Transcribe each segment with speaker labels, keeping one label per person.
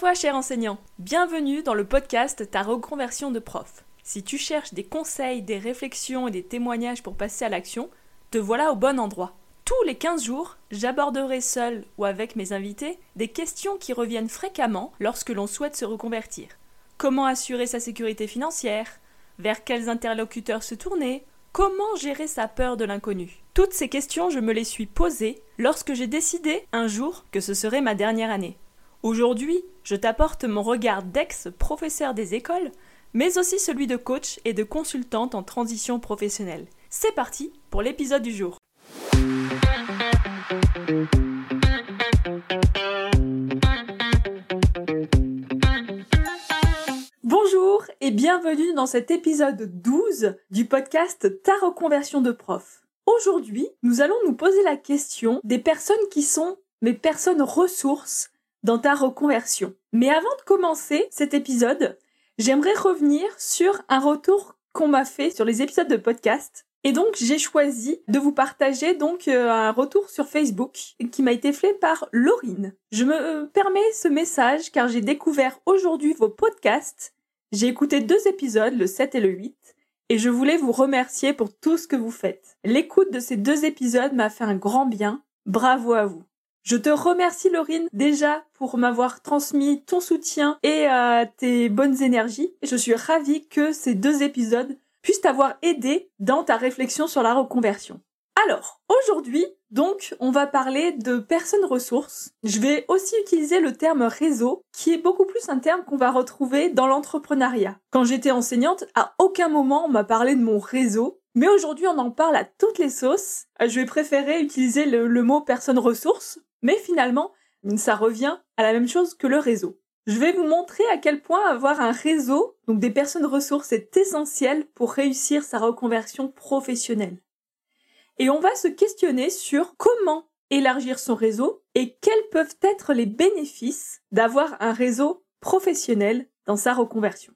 Speaker 1: toi, cher enseignant. Bienvenue dans le podcast Ta reconversion de prof. Si tu cherches des conseils, des réflexions et des témoignages pour passer à l'action, te voilà au bon endroit. Tous les 15 jours, j'aborderai seul ou avec mes invités des questions qui reviennent fréquemment lorsque l'on souhaite se reconvertir. Comment assurer sa sécurité financière? Vers quels interlocuteurs se tourner? Comment gérer sa peur de l'inconnu? Toutes ces questions, je me les suis posées lorsque j'ai décidé un jour que ce serait ma dernière année. Aujourd'hui, je t'apporte mon regard d'ex-professeur des écoles, mais aussi celui de coach et de consultante en transition professionnelle. C'est parti pour l'épisode du jour. Bonjour et bienvenue dans cet épisode 12 du podcast Ta reconversion de prof. Aujourd'hui, nous allons nous poser la question des personnes qui sont mes personnes ressources dans ta reconversion. Mais avant de commencer cet épisode, j'aimerais revenir sur un retour qu'on m'a fait sur les épisodes de podcast. Et donc j'ai choisi de vous partager donc euh, un retour sur Facebook qui m'a été fait par Laurine. Je me permets ce message car j'ai découvert aujourd'hui vos podcasts. J'ai écouté deux épisodes, le 7 et le 8, et je voulais vous remercier pour tout ce que vous faites. L'écoute de ces deux épisodes m'a fait un grand bien. Bravo à vous. Je te remercie Laurine déjà pour m'avoir transmis ton soutien et euh, tes bonnes énergies. Je suis ravie que ces deux épisodes puissent t'avoir aidé dans ta réflexion sur la reconversion. Alors, aujourd'hui, donc, on va parler de personnes ressources. Je vais aussi utiliser le terme réseau, qui est beaucoup plus un terme qu'on va retrouver dans l'entrepreneuriat. Quand j'étais enseignante, à aucun moment on m'a parlé de mon réseau, mais aujourd'hui on en parle à toutes les sauces. Je vais préférer utiliser le, mot personne ressource mais finalement, ça revient à la même chose que le réseau. Je vais vous montrer à quel point avoir un réseau, donc des personnes ressources, est essentiel pour réussir sa reconversion professionnelle. Et on va se questionner sur comment élargir son réseau et quels peuvent être les bénéfices d'avoir un réseau professionnel dans sa reconversion.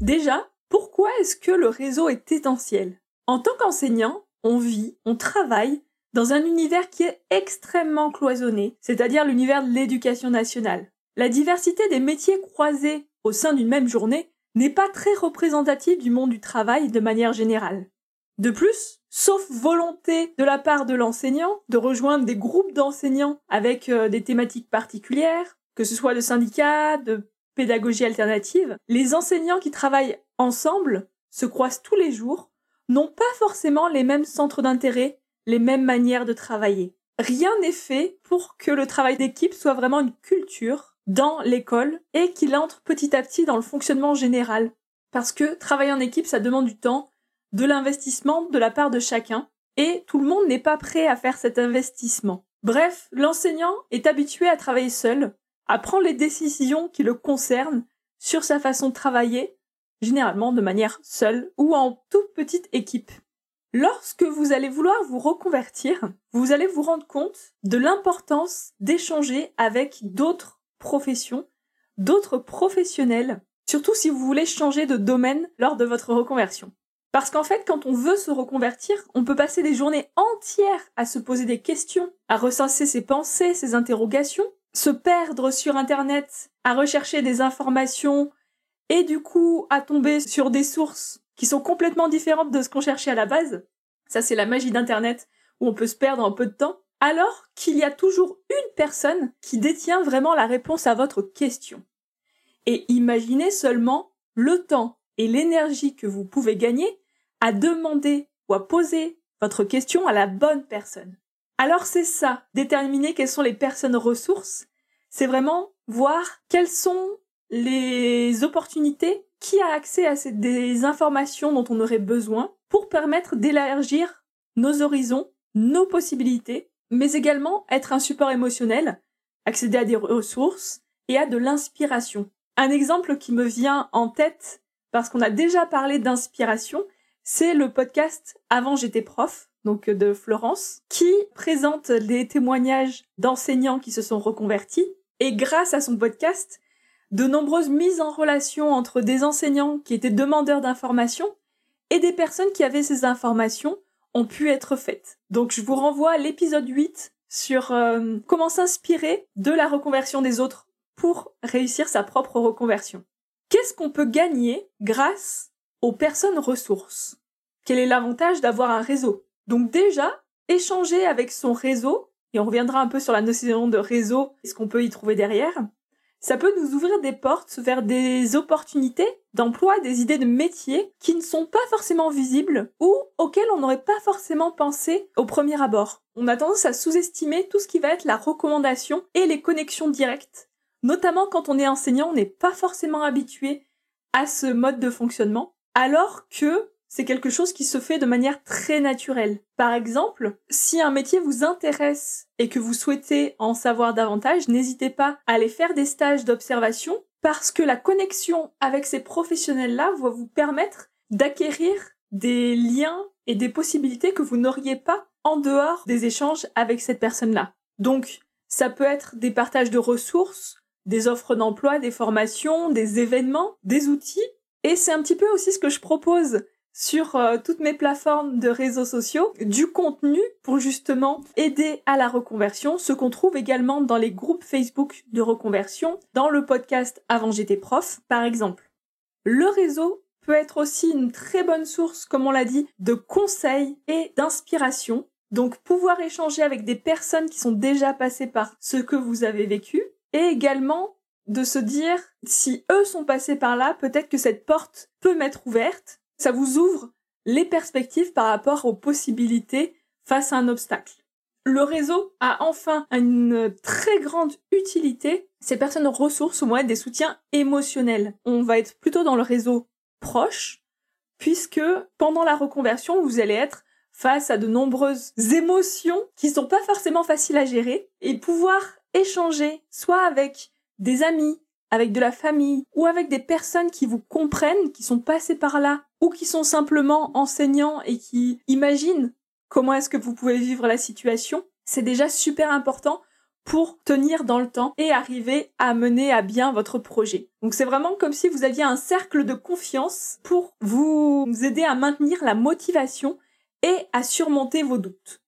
Speaker 1: Déjà, pourquoi est-ce que le réseau est essentiel? En tant qu'enseignant, on vit, on travaille dans un univers qui est extrêmement cloisonné, c'est-à-dire l'univers de l'éducation nationale. La diversité des métiers croisés au sein d'une même journée n'est pas très représentative du monde du travail de manière générale. De plus, sauf volonté de la part de l'enseignant de rejoindre des groupes d'enseignants avec euh, des thématiques particulières, que ce soit de syndicats, de pédagogie alternative, les enseignants qui travaillent ensemble se croisent tous les jours, n'ont pas forcément les mêmes centres d'intérêt les mêmes manières de travailler. Rien n'est fait pour que le travail d'équipe soit vraiment une culture dans l'école et qu'il entre petit à petit dans le fonctionnement général. Parce que travailler en équipe, ça demande du temps, de l'investissement de la part de chacun, et tout le monde n'est pas prêt à faire cet investissement. Bref, l'enseignant est habitué à travailler seul, à prendre les décisions qui le concernent sur sa façon de travailler, généralement de manière seule ou en toute petite équipe. Lorsque vous allez vouloir vous reconvertir, vous allez vous rendre compte de l'importance d'échanger avec d'autres professions, d'autres professionnels, surtout si vous voulez changer de domaine lors de votre reconversion. Parce qu'en fait, quand on veut se reconvertir, on peut passer des journées entières à se poser des questions, à recenser ses pensées, ses interrogations, se perdre sur Internet, à rechercher des informations et du coup à tomber sur des sources qui sont complètement différentes de ce qu'on cherchait à la base. Ça, c'est la magie d'Internet où on peut se perdre en peu de temps. Alors qu'il y a toujours une personne qui détient vraiment la réponse à votre question. Et imaginez seulement le temps et l'énergie que vous pouvez gagner à demander ou à poser votre question à la bonne personne. Alors c'est ça, déterminer quelles sont les personnes ressources, c'est vraiment voir quelles sont les opportunités qui a accès à ces, des informations dont on aurait besoin pour permettre d'élargir nos horizons, nos possibilités, mais également être un support émotionnel, accéder à des ressources et à de l'inspiration. Un exemple qui me vient en tête, parce qu'on a déjà parlé d'inspiration, c'est le podcast Avant j'étais prof, donc de Florence, qui présente des témoignages d'enseignants qui se sont reconvertis. Et grâce à son podcast, de nombreuses mises en relation entre des enseignants qui étaient demandeurs d'informations et des personnes qui avaient ces informations ont pu être faites. Donc je vous renvoie à l'épisode 8 sur euh, comment s'inspirer de la reconversion des autres pour réussir sa propre reconversion. Qu'est-ce qu'on peut gagner grâce aux personnes ressources? Quel est l'avantage d'avoir un réseau? Donc déjà, échanger avec son réseau, et on reviendra un peu sur la notion de réseau et ce qu'on peut y trouver derrière, ça peut nous ouvrir des portes vers des opportunités d'emploi, des idées de métiers qui ne sont pas forcément visibles ou auxquelles on n'aurait pas forcément pensé au premier abord. On a tendance à sous-estimer tout ce qui va être la recommandation et les connexions directes. Notamment quand on est enseignant, on n'est pas forcément habitué à ce mode de fonctionnement, alors que c'est quelque chose qui se fait de manière très naturelle. Par exemple, si un métier vous intéresse et que vous souhaitez en savoir davantage, n'hésitez pas à aller faire des stages d'observation parce que la connexion avec ces professionnels-là va vous permettre d'acquérir des liens et des possibilités que vous n'auriez pas en dehors des échanges avec cette personne-là. Donc, ça peut être des partages de ressources, des offres d'emploi, des formations, des événements, des outils. Et c'est un petit peu aussi ce que je propose sur euh, toutes mes plateformes de réseaux sociaux du contenu pour justement aider à la reconversion, ce qu'on trouve également dans les groupes Facebook de reconversion, dans le podcast Avant j'étais prof par exemple. Le réseau peut être aussi une très bonne source, comme on l'a dit, de conseils et d'inspiration. Donc pouvoir échanger avec des personnes qui sont déjà passées par ce que vous avez vécu et également de se dire si eux sont passés par là, peut-être que cette porte peut m'être ouverte ça vous ouvre les perspectives par rapport aux possibilités face à un obstacle. Le réseau a enfin une très grande utilité. Ces personnes ressources au moins des soutiens émotionnels. On va être plutôt dans le réseau proche, puisque pendant la reconversion, vous allez être face à de nombreuses émotions qui sont pas forcément faciles à gérer et pouvoir échanger soit avec des amis, avec de la famille ou avec des personnes qui vous comprennent, qui sont passées par là ou qui sont simplement enseignants et qui imaginent comment est-ce que vous pouvez vivre la situation, c'est déjà super important pour tenir dans le temps et arriver à mener à bien votre projet. Donc c'est vraiment comme si vous aviez un cercle de confiance pour vous aider à maintenir la motivation et à surmonter vos doutes.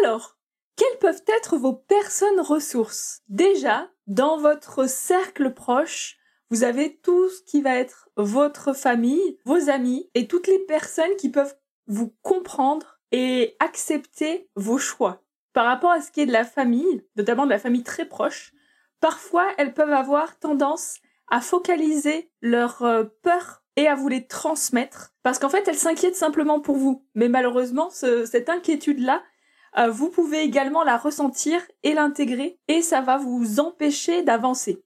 Speaker 1: Alors, quelles peuvent être vos personnes ressources? Déjà, dans votre cercle proche, vous avez tout ce qui va être votre famille, vos amis et toutes les personnes qui peuvent vous comprendre et accepter vos choix. Par rapport à ce qui est de la famille, notamment de la famille très proche, parfois elles peuvent avoir tendance à focaliser leur euh, peur et à vous les transmettre parce qu'en fait elles s'inquiètent simplement pour vous. Mais malheureusement, cette inquiétude-là, euh, vous pouvez également la ressentir et l'intégrer et ça va vous empêcher d'avancer.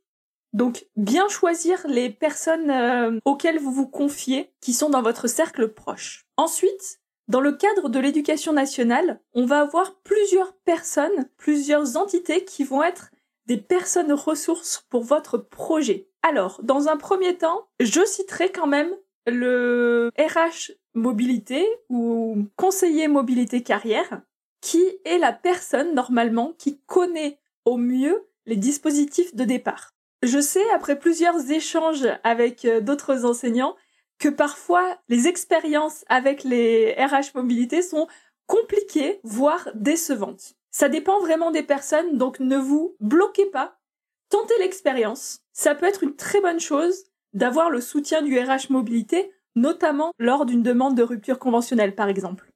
Speaker 1: Donc bien choisir les personnes euh, auxquelles vous vous confiez qui sont dans votre cercle proche. Ensuite, dans le cadre de l'éducation nationale, on va avoir plusieurs personnes, plusieurs entités qui vont être des personnes ressources pour votre projet. Alors, dans un premier temps, je citerai quand même le RH mobilité ou conseiller mobilité carrière qui est la personne normalement qui connaît au mieux les dispositifs de départ. Je sais, après plusieurs échanges avec euh, d'autres enseignants, que parfois les expériences avec les RH mobilité sont compliquées, voire décevantes. Ça dépend vraiment des personnes, donc ne vous bloquez pas. Tentez l'expérience. Ça peut être une très bonne chose d'avoir le soutien du RH mobilité, notamment lors d'une demande de rupture conventionnelle, par exemple.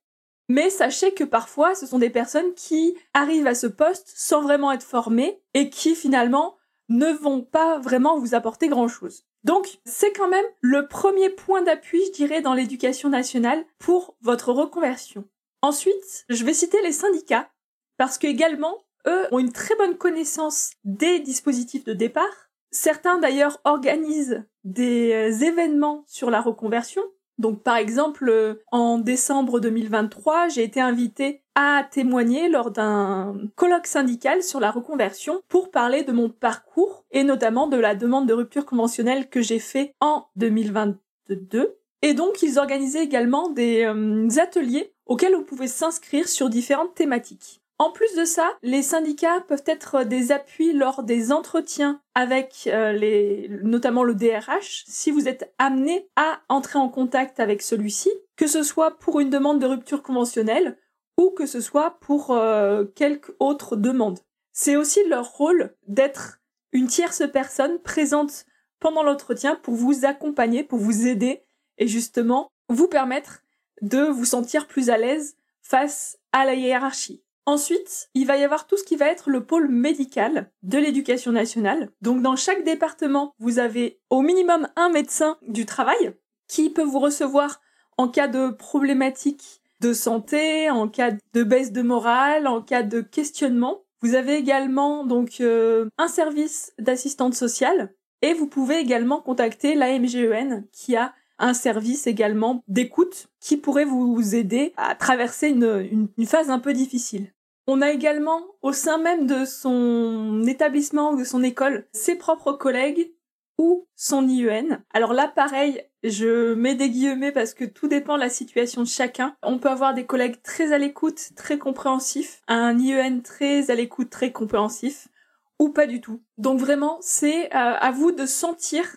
Speaker 1: Mais sachez que parfois, ce sont des personnes qui arrivent à ce poste sans vraiment être formées et qui finalement ne vont pas vraiment vous apporter grand-chose. Donc, c'est quand même le premier point d'appui, je dirais, dans l'éducation nationale pour votre reconversion. Ensuite, je vais citer les syndicats, parce qu'également, eux ont une très bonne connaissance des dispositifs de départ. Certains d'ailleurs organisent des euh, événements sur la reconversion, donc par exemple, euh, en décembre 2023, j'ai été invitée à témoigner lors d'un colloque syndical sur la reconversion pour parler de mon parcours et notamment de la demande de rupture conventionnelle que j'ai fait en 2022. Et donc ils organisaient également des euh, ateliers auxquels vous pouvez s'inscrire sur différentes thématiques. En plus de ça, les syndicats peuvent être des appuis lors des entretiens avec euh, les, notamment le DRH, si vous êtes amené à entrer en contact avec celui-ci, que ce soit pour une demande de rupture conventionnelle ou que ce soit pour euh, quelque autre demande. C'est aussi leur rôle d'être une tierce personne présente pendant l'entretien pour vous accompagner, pour vous aider et justement vous permettre de vous sentir plus à l'aise face à la hiérarchie. Ensuite, il va y avoir tout ce qui va être le pôle médical de l'éducation nationale. Donc dans chaque département, vous avez au minimum un médecin du travail qui peut vous recevoir en cas de problématique de santé, en cas de baisse de morale, en cas de questionnement. Vous avez également donc euh, un service d'assistante sociale et vous pouvez également contacter l'AMGEN qui a un service également d'écoute qui pourrait vous aider à traverser une, une, phase un peu difficile. On a également au sein même de son établissement ou de son école ses propres collègues ou son IEN. Alors là, pareil, je mets des guillemets parce que tout dépend de la situation de chacun. On peut avoir des collègues très à l'écoute, très compréhensifs, un IEN très à l'écoute, très compréhensif, ou pas du tout. Donc vraiment, c'est euh, à vous de sentir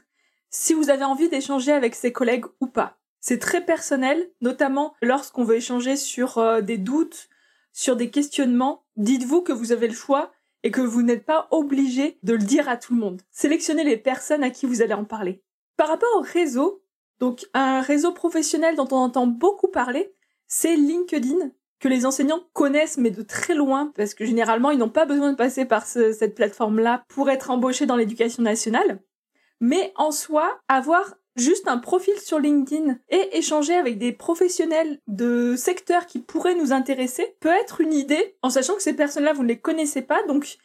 Speaker 1: si vous avez envie d'échanger avec ses collègues ou pas. C'est très personnel, notamment lorsqu'on veut échanger sur euh, des doutes, sur des questionnements. Dites-vous que vous avez le choix et que vous n'êtes pas obligé de le dire à tout le monde. Sélectionnez les personnes à qui vous allez en parler. Par rapport au réseau, donc un réseau professionnel dont on entend beaucoup parler, c'est LinkedIn que les enseignants connaissent mais de très loin parce que généralement ils n'ont pas besoin de passer par cette plateforme-là pour être embauchés dans l'éducation nationale mais en soi, avoir juste un profil sur LinkedIn et échanger avec des professionnels de secteurs qui pourraient nous intéresser peut être une idée, en sachant que ces personnes-là, vous ne les connaissez pas, donc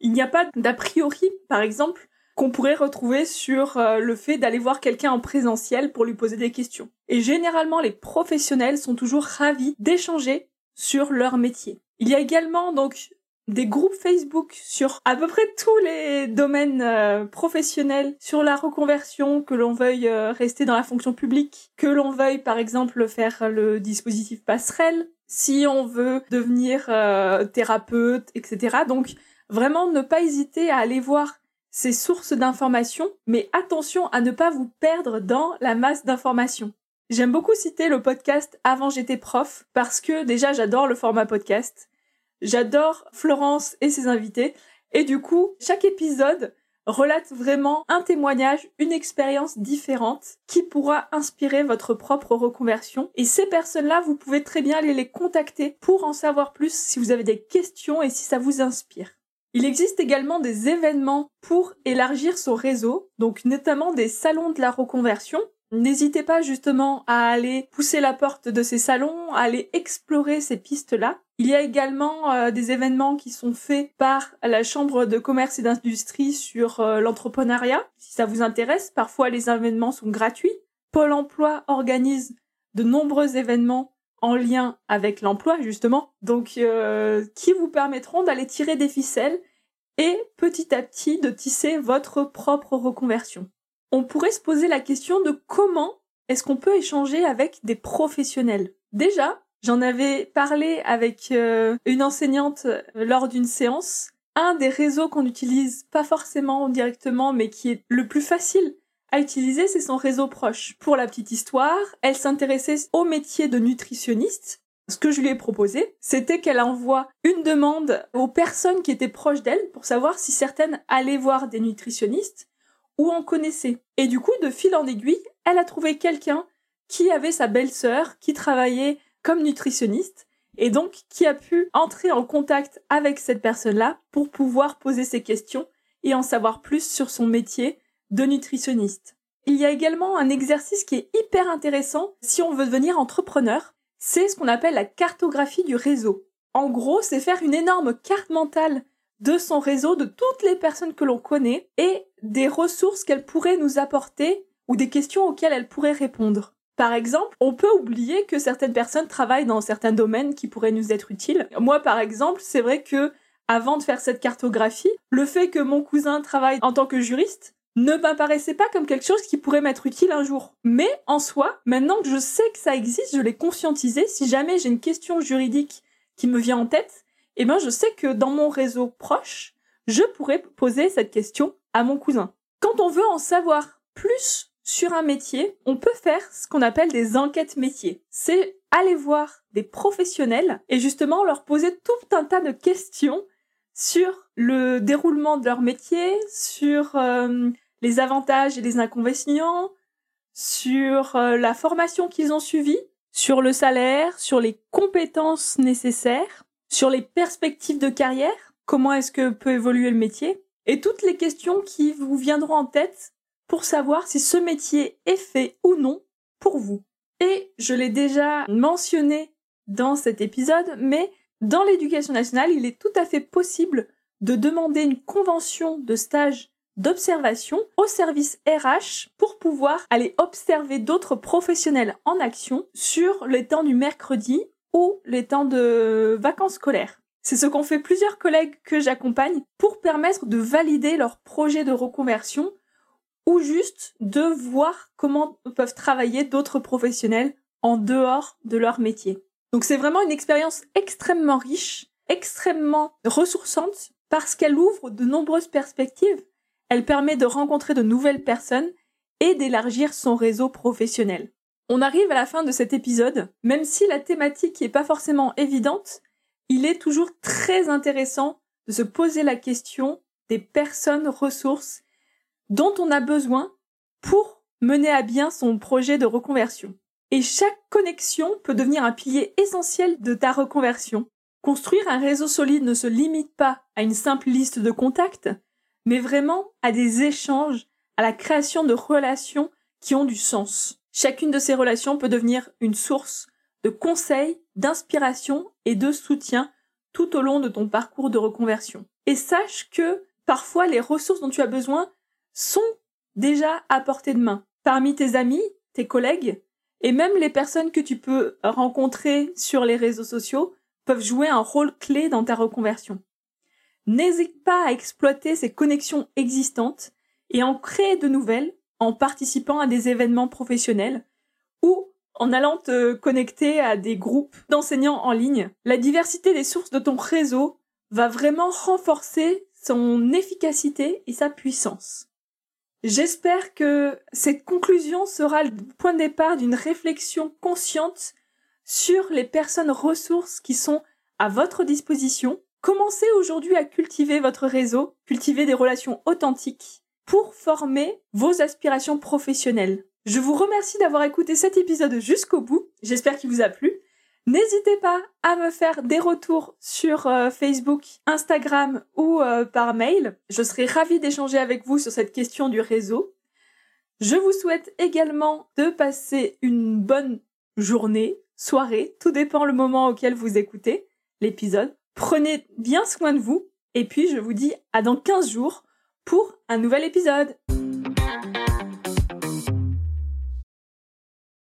Speaker 1: il n'y a pas d'a priori, par exemple, qu'on pourrait retrouver sur euh, le fait d'aller voir quelqu'un en présentiel pour lui poser des questions. Et généralement, les professionnels sont toujours ravis d'échanger sur leur métier. Il y a également donc des groupes Facebook sur à peu près tous les domaines euh, professionnels, sur la reconversion, que l'on veuille euh, rester dans la fonction publique, que l'on veuille par exemple faire le dispositif passerelle, si on veut devenir euh, thérapeute, etc. Donc vraiment ne pas hésiter à aller voir ces sources d'informations, mais attention à ne pas vous perdre dans la masse d'informations. J'aime beaucoup citer le podcast Avant j'étais prof parce que déjà j'adore le format podcast J'adore Florence et ses invités. Et du coup, chaque épisode relate vraiment un témoignage, une expérience différente qui pourra inspirer votre propre reconversion. Et ces personnes-là, vous pouvez très bien aller les contacter pour en savoir plus si vous avez des questions et si ça vous inspire. Il existe également des événements pour élargir son réseau, donc notamment des salons de la reconversion. N'hésitez pas justement à aller pousser la porte de ces salons, à aller explorer ces pistes-là. Il y a également euh, des événements qui sont faits par la Chambre de commerce et d'industrie sur euh, l'entrepreneuriat. Si ça vous intéresse, parfois les événements sont gratuits. Pôle emploi organise de nombreux événements en lien avec l'emploi justement, donc euh, qui vous permettront d'aller tirer des ficelles et petit à petit de tisser votre propre reconversion. On pourrait se poser la question de comment est-ce qu'on peut échanger avec des professionnels. Déjà, J'en avais parlé avec euh, une enseignante euh, lors d'une séance. Un des réseaux qu'on utilise pas forcément directement, mais qui est le plus facile à utiliser, c'est son réseau proche. Pour la petite histoire, elle s'intéressait au métier de nutritionniste. Ce que je lui ai proposé, c'était qu'elle envoie une demande aux personnes qui étaient proches d'elle pour savoir si certaines allaient voir des nutritionnistes ou en connaissaient. Et du coup, de fil en aiguille, elle a trouvé quelqu'un qui avait sa belle-sœur qui travaillait nutritionniste et donc qui a pu entrer en contact avec cette personne-là pour pouvoir poser ses questions et en savoir plus sur son métier de nutritionniste. Il y a également un exercice qui est hyper intéressant si on veut devenir entrepreneur, c'est ce qu'on appelle la cartographie du réseau. En gros, c'est faire une énorme carte mentale de son réseau, de toutes les personnes que l'on connaît et des ressources qu'elles pourraient nous apporter ou des questions auxquelles elles pourraient répondre. Par exemple, on peut oublier que certaines personnes travaillent dans certains domaines qui pourraient nous être utiles. Moi, par exemple, c'est vrai que avant de faire cette cartographie, le fait que mon cousin travaille en tant que juriste ne m'apparaissait pas comme quelque chose qui pourrait m'être utile un jour. Mais en soi, maintenant que je sais que ça existe, je l'ai conscientisé, si jamais j'ai une question juridique qui me vient en tête, eh ben je sais que dans mon réseau proche, je pourrais poser cette question à mon cousin. Quand on veut en savoir plus sur un métier, on peut faire ce qu'on appelle des enquêtes métiers. C'est aller voir des professionnels et justement leur poser tout un tas de questions sur le déroulement de leur métier, sur euh, les avantages et les inconvénients, sur euh, la formation qu'ils ont suivie, sur le salaire, sur les compétences nécessaires, sur les perspectives de carrière, comment est-ce que peut évoluer le métier, et toutes les questions qui vous viendront en tête pour savoir si ce métier est fait ou non pour vous. Et je l'ai déjà mentionné dans cet épisode, mais dans l'éducation nationale, il est tout à fait possible de demander une convention de stage d'observation au service RH pour pouvoir aller observer d'autres professionnels en action sur les temps du mercredi ou les temps de vacances scolaires. C'est ce qu'ont fait plusieurs collègues que j'accompagne pour permettre de valider leur projet de reconversion ou juste de voir comment peuvent travailler d'autres professionnels en dehors de leur métier. Donc c'est vraiment une expérience extrêmement riche, extrêmement ressourçante parce qu'elle ouvre de nombreuses perspectives. Elle permet de rencontrer de nouvelles personnes et d'élargir son réseau professionnel. On arrive à la fin de cet épisode, même si la thématique n'est pas forcément évidente, il est toujours très intéressant de se poser la question des personnes ressources dont on a besoin pour mener à bien son projet de reconversion. Et chaque connexion peut devenir un pilier essentiel de ta reconversion. Construire un réseau solide ne se limite pas à une simple liste de contacts, mais vraiment à des échanges, à la création de relations qui ont du sens. Chacune de ces relations peut devenir une source de conseils, d'inspiration et de soutien tout au long de ton parcours de reconversion. Et sache que parfois les ressources dont tu as besoin sont déjà à portée de main. Parmi tes amis, tes collègues, et même les personnes que tu peux rencontrer sur les réseaux sociaux peuvent jouer un rôle clé dans ta reconversion. N'hésite pas à exploiter ces connexions existantes et en créer de nouvelles en participant à des événements professionnels ou en allant te connecter à des groupes d'enseignants en ligne. La diversité des sources de ton réseau va vraiment renforcer son efficacité et sa puissance. J'espère que cette conclusion sera le point de départ d'une réflexion consciente sur les personnes ressources qui sont à votre disposition. Commencez aujourd'hui à cultiver votre réseau, cultiver des relations authentiques pour former vos aspirations professionnelles. Je vous remercie d'avoir écouté cet épisode jusqu'au bout. J'espère qu'il vous a plu. N'hésitez pas à me faire des retours sur euh, Facebook, Instagram ou euh, par mail. Je serai ravie d'échanger avec vous sur cette question du réseau. Je vous souhaite également de passer une bonne journée, soirée, tout dépend le moment auquel vous écoutez l'épisode. Prenez bien soin de vous et puis je vous dis à dans 15 jours pour un nouvel épisode.